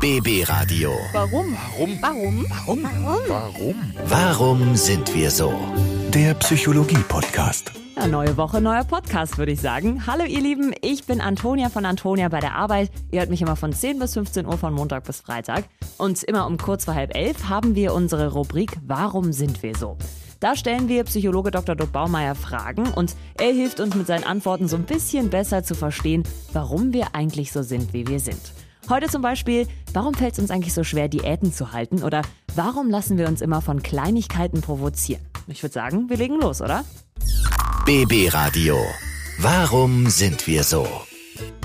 BB Radio. Warum? Warum? Warum? Warum? Warum? Warum sind wir so? Der Psychologie-Podcast. Ja, neue Woche, neuer Podcast, würde ich sagen. Hallo ihr Lieben, ich bin Antonia von Antonia bei der Arbeit. Ihr hört mich immer von 10 bis 15 Uhr von Montag bis Freitag. Und immer um kurz vor halb elf haben wir unsere Rubrik Warum sind wir so? Da stellen wir Psychologe Dr. Dutt Baumeier Fragen und er hilft uns mit seinen Antworten so ein bisschen besser zu verstehen, warum wir eigentlich so sind, wie wir sind. Heute zum Beispiel, warum fällt es uns eigentlich so schwer, Diäten zu halten? Oder warum lassen wir uns immer von Kleinigkeiten provozieren? Ich würde sagen, wir legen los, oder? BB Radio. Warum sind wir so?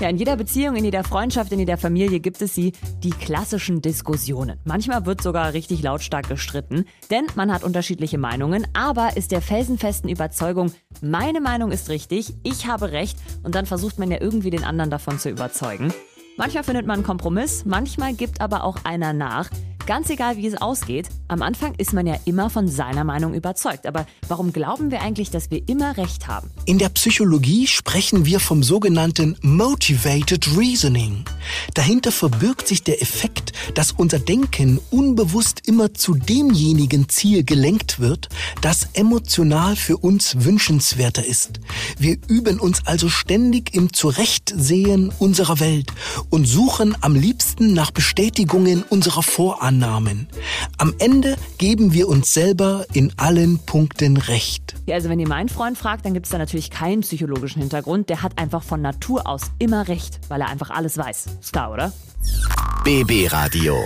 Ja, in jeder Beziehung, in jeder Freundschaft, in jeder Familie gibt es sie, die klassischen Diskussionen. Manchmal wird sogar richtig lautstark gestritten, denn man hat unterschiedliche Meinungen, aber ist der felsenfesten Überzeugung, meine Meinung ist richtig, ich habe recht und dann versucht man ja irgendwie den anderen davon zu überzeugen. Manchmal findet man einen Kompromiss, manchmal gibt aber auch einer nach. Ganz egal, wie es ausgeht, am Anfang ist man ja immer von seiner Meinung überzeugt. Aber warum glauben wir eigentlich, dass wir immer recht haben? In der Psychologie sprechen wir vom sogenannten Motivated Reasoning. Dahinter verbirgt sich der Effekt, dass unser Denken unbewusst immer zu demjenigen Ziel gelenkt wird, das emotional für uns wünschenswerter ist. Wir üben uns also ständig im Zurechtsehen unserer Welt und suchen am liebsten nach Bestätigungen unserer Vorannahmen. Am Ende geben wir uns selber in allen Punkten recht. Ja, also wenn ihr meinen Freund fragt, dann gibt es da natürlich keinen psychologischen Hintergrund. Der hat einfach von Natur aus immer recht, weil er einfach alles weiß. Ist klar, oder? BB Radio.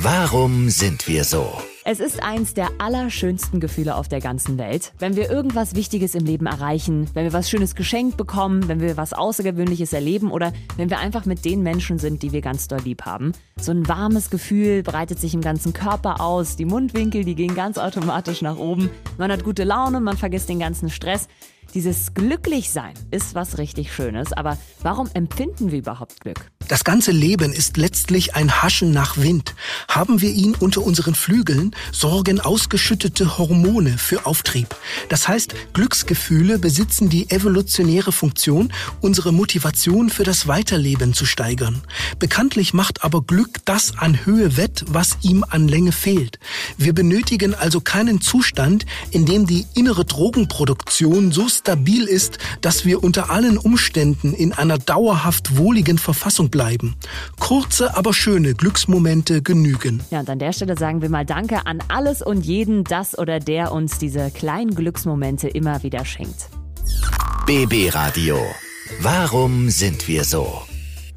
Warum sind wir so? Es ist eins der allerschönsten Gefühle auf der ganzen Welt, wenn wir irgendwas Wichtiges im Leben erreichen, wenn wir was Schönes geschenkt bekommen, wenn wir was Außergewöhnliches erleben oder wenn wir einfach mit den Menschen sind, die wir ganz doll lieb haben. So ein warmes Gefühl breitet sich im ganzen Körper aus, die Mundwinkel, die gehen ganz automatisch nach oben, man hat gute Laune, man vergisst den ganzen Stress. Dieses Glücklichsein ist was richtig Schönes, aber warum empfinden wir überhaupt Glück? Das ganze Leben ist letztlich ein Haschen nach Wind. Haben wir ihn unter unseren Flügeln, sorgen ausgeschüttete Hormone für Auftrieb. Das heißt, Glücksgefühle besitzen die evolutionäre Funktion, unsere Motivation für das Weiterleben zu steigern. Bekanntlich macht aber Glück das an Höhe wett, was ihm an Länge fehlt. Wir benötigen also keinen Zustand, in dem die innere Drogenproduktion so stabil ist, dass wir unter allen Umständen in einer dauerhaft wohligen Verfassung bleiben. Kurze, aber schöne Glücksmomente genügen. Ja, und an der Stelle sagen wir mal Danke an alles und jeden, das oder der uns diese kleinen Glücksmomente immer wieder schenkt. BB Radio. Warum sind wir so?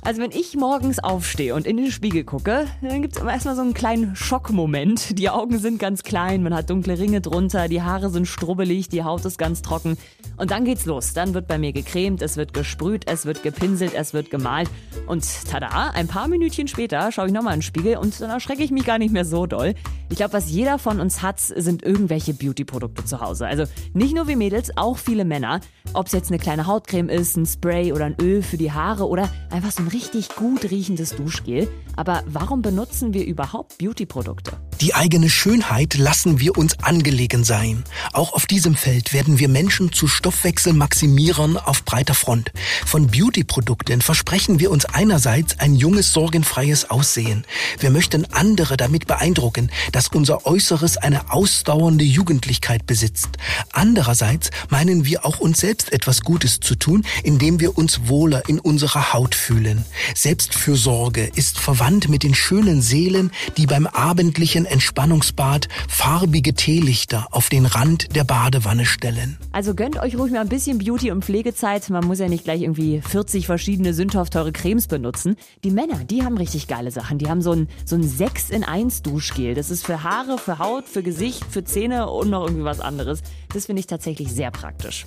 Also wenn ich morgens aufstehe und in den Spiegel gucke, dann gibt es erstmal so einen kleinen Schockmoment. Die Augen sind ganz klein, man hat dunkle Ringe drunter, die Haare sind strubbelig, die Haut ist ganz trocken. Und dann geht's los. Dann wird bei mir gecremt, es wird gesprüht, es wird gepinselt, es wird gemalt. Und tada, ein paar Minütchen später schaue ich nochmal in den Spiegel und dann erschrecke ich mich gar nicht mehr so doll. Ich glaube, was jeder von uns hat, sind irgendwelche Beauty-Produkte zu Hause. Also nicht nur wir Mädels, auch viele Männer. Ob es jetzt eine kleine Hautcreme ist, ein Spray oder ein Öl für die Haare oder einfach so ein richtig gut riechendes Duschgel. Aber warum benutzen wir überhaupt Beauty-Produkte? Die eigene Schönheit lassen wir uns angelegen sein. Auch auf diesem Feld werden wir Menschen zu Stoffwechselmaximierern auf breiter Front. Von Beauty-Produkten versprechen wir uns einerseits ein junges, sorgenfreies Aussehen. Wir möchten andere damit beeindrucken, dass unser Äußeres eine ausdauernde Jugendlichkeit besitzt. Andererseits meinen wir auch uns selbst etwas Gutes zu tun, indem wir uns wohler in unserer Haut fühlen. Selbstfürsorge ist verwandt mit den schönen Seelen, die beim abendlichen Entspannungsbad farbige Teelichter auf den Rand der Badewanne stellen. Also gönnt euch ruhig mal ein bisschen Beauty- und Pflegezeit. Man muss ja nicht gleich irgendwie 40 verschiedene sündhaft teure Cremes benutzen. Die Männer, die haben richtig geile Sachen. Die haben so ein, so ein 6 in 1 Duschgel. Das ist für Haare, für Haut, für Gesicht, für Zähne und noch irgendwie was anderes. Das finde ich tatsächlich sehr praktisch.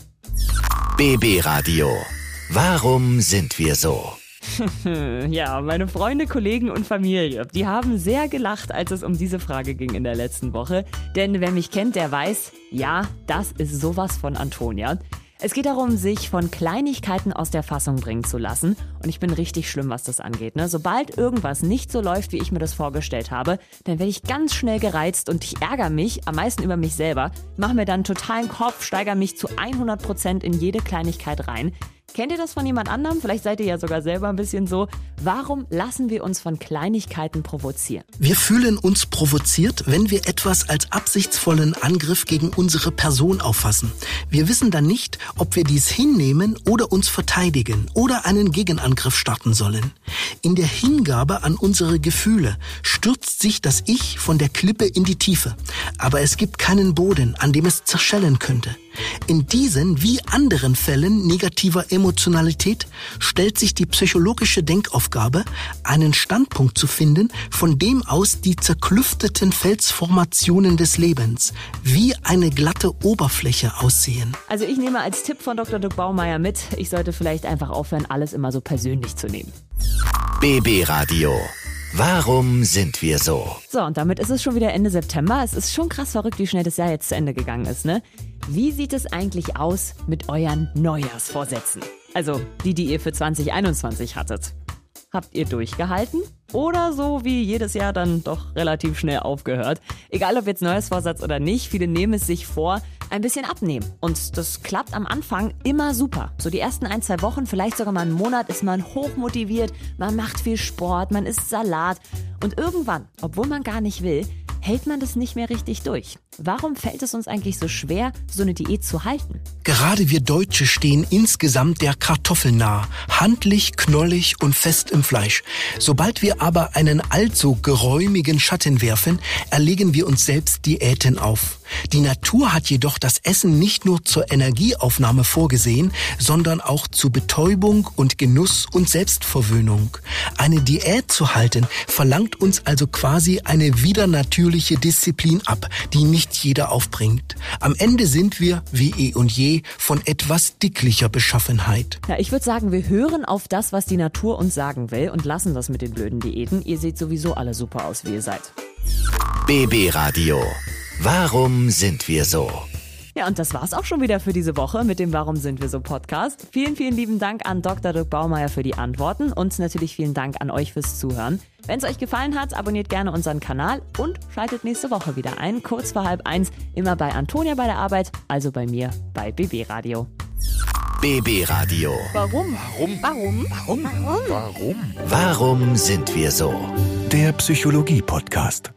BB Radio. Warum sind wir so? Ja, meine Freunde, Kollegen und Familie, die haben sehr gelacht, als es um diese Frage ging in der letzten Woche. Denn wer mich kennt, der weiß, ja, das ist sowas von Antonia. Es geht darum, sich von Kleinigkeiten aus der Fassung bringen zu lassen. Und ich bin richtig schlimm, was das angeht. Ne? Sobald irgendwas nicht so läuft, wie ich mir das vorgestellt habe, dann werde ich ganz schnell gereizt und ich ärgere mich, am meisten über mich selber, mache mir dann totalen Kopf, steigere mich zu 100% in jede Kleinigkeit rein. Kennt ihr das von jemand anderem? Vielleicht seid ihr ja sogar selber ein bisschen so. Warum lassen wir uns von Kleinigkeiten provozieren? Wir fühlen uns provoziert, wenn wir etwas als absichtsvollen Angriff gegen unsere Person auffassen. Wir wissen dann nicht, ob wir dies hinnehmen oder uns verteidigen oder einen Gegenangriff starten sollen. In der Hingabe an unsere Gefühle stürzt sich das Ich von der Klippe in die Tiefe. Aber es gibt keinen Boden, an dem es zerschellen könnte. In diesen wie anderen Fällen negativer Emotionalität stellt sich die psychologische Denkaufgabe, einen Standpunkt zu finden, von dem aus die zerklüfteten Felsformationen des Lebens wie eine glatte Oberfläche aussehen. Also ich nehme als Tipp von Dr. Dirk Baumeier mit, ich sollte vielleicht einfach aufhören, alles immer so persönlich zu nehmen. BB Radio. Warum sind wir so? So, und damit ist es schon wieder Ende September. Es ist schon krass verrückt, wie schnell das Jahr jetzt zu Ende gegangen ist, ne? Wie sieht es eigentlich aus mit euren Neujahrsvorsätzen? Also die, die ihr für 2021 hattet. Habt ihr durchgehalten? Oder so wie jedes Jahr dann doch relativ schnell aufgehört? Egal ob jetzt Neujahrsvorsatz oder nicht, viele nehmen es sich vor, ein bisschen abnehmen. Und das klappt am Anfang immer super. So die ersten ein, zwei Wochen, vielleicht sogar mal einen Monat, ist man hochmotiviert, man macht viel Sport, man isst Salat. Und irgendwann, obwohl man gar nicht will, hält man das nicht mehr richtig durch. Warum fällt es uns eigentlich so schwer, so eine Diät zu halten? Gerade wir Deutsche stehen insgesamt der Kartoffel nah, handlich, knollig und fest im Fleisch. Sobald wir aber einen allzu geräumigen Schatten werfen, erlegen wir uns selbst Diäten auf. Die Natur hat jedoch das Essen nicht nur zur Energieaufnahme vorgesehen, sondern auch zu Betäubung und Genuss und Selbstverwöhnung. Eine Diät zu halten verlangt uns also quasi eine widernatürliche Disziplin ab, die nicht jeder aufbringt. Am Ende sind wir, wie eh und je, von etwas dicklicher Beschaffenheit. Ja, ich würde sagen, wir hören auf das, was die Natur uns sagen will und lassen das mit den blöden Diäten. Ihr seht sowieso alle super aus, wie ihr seid. BB Radio. Warum sind wir so? Ja, und das war's auch schon wieder für diese Woche mit dem Warum sind wir so Podcast. Vielen, vielen lieben Dank an Dr. Dirk Baumeier für die Antworten und natürlich vielen Dank an euch fürs Zuhören. Wenn es euch gefallen hat, abonniert gerne unseren Kanal und schaltet nächste Woche wieder ein, kurz vor halb eins, immer bei Antonia bei der Arbeit, also bei mir bei BB Radio. BB Radio. Warum? Warum? Warum? Warum? Warum? Warum sind wir so? Der Psychologie-Podcast.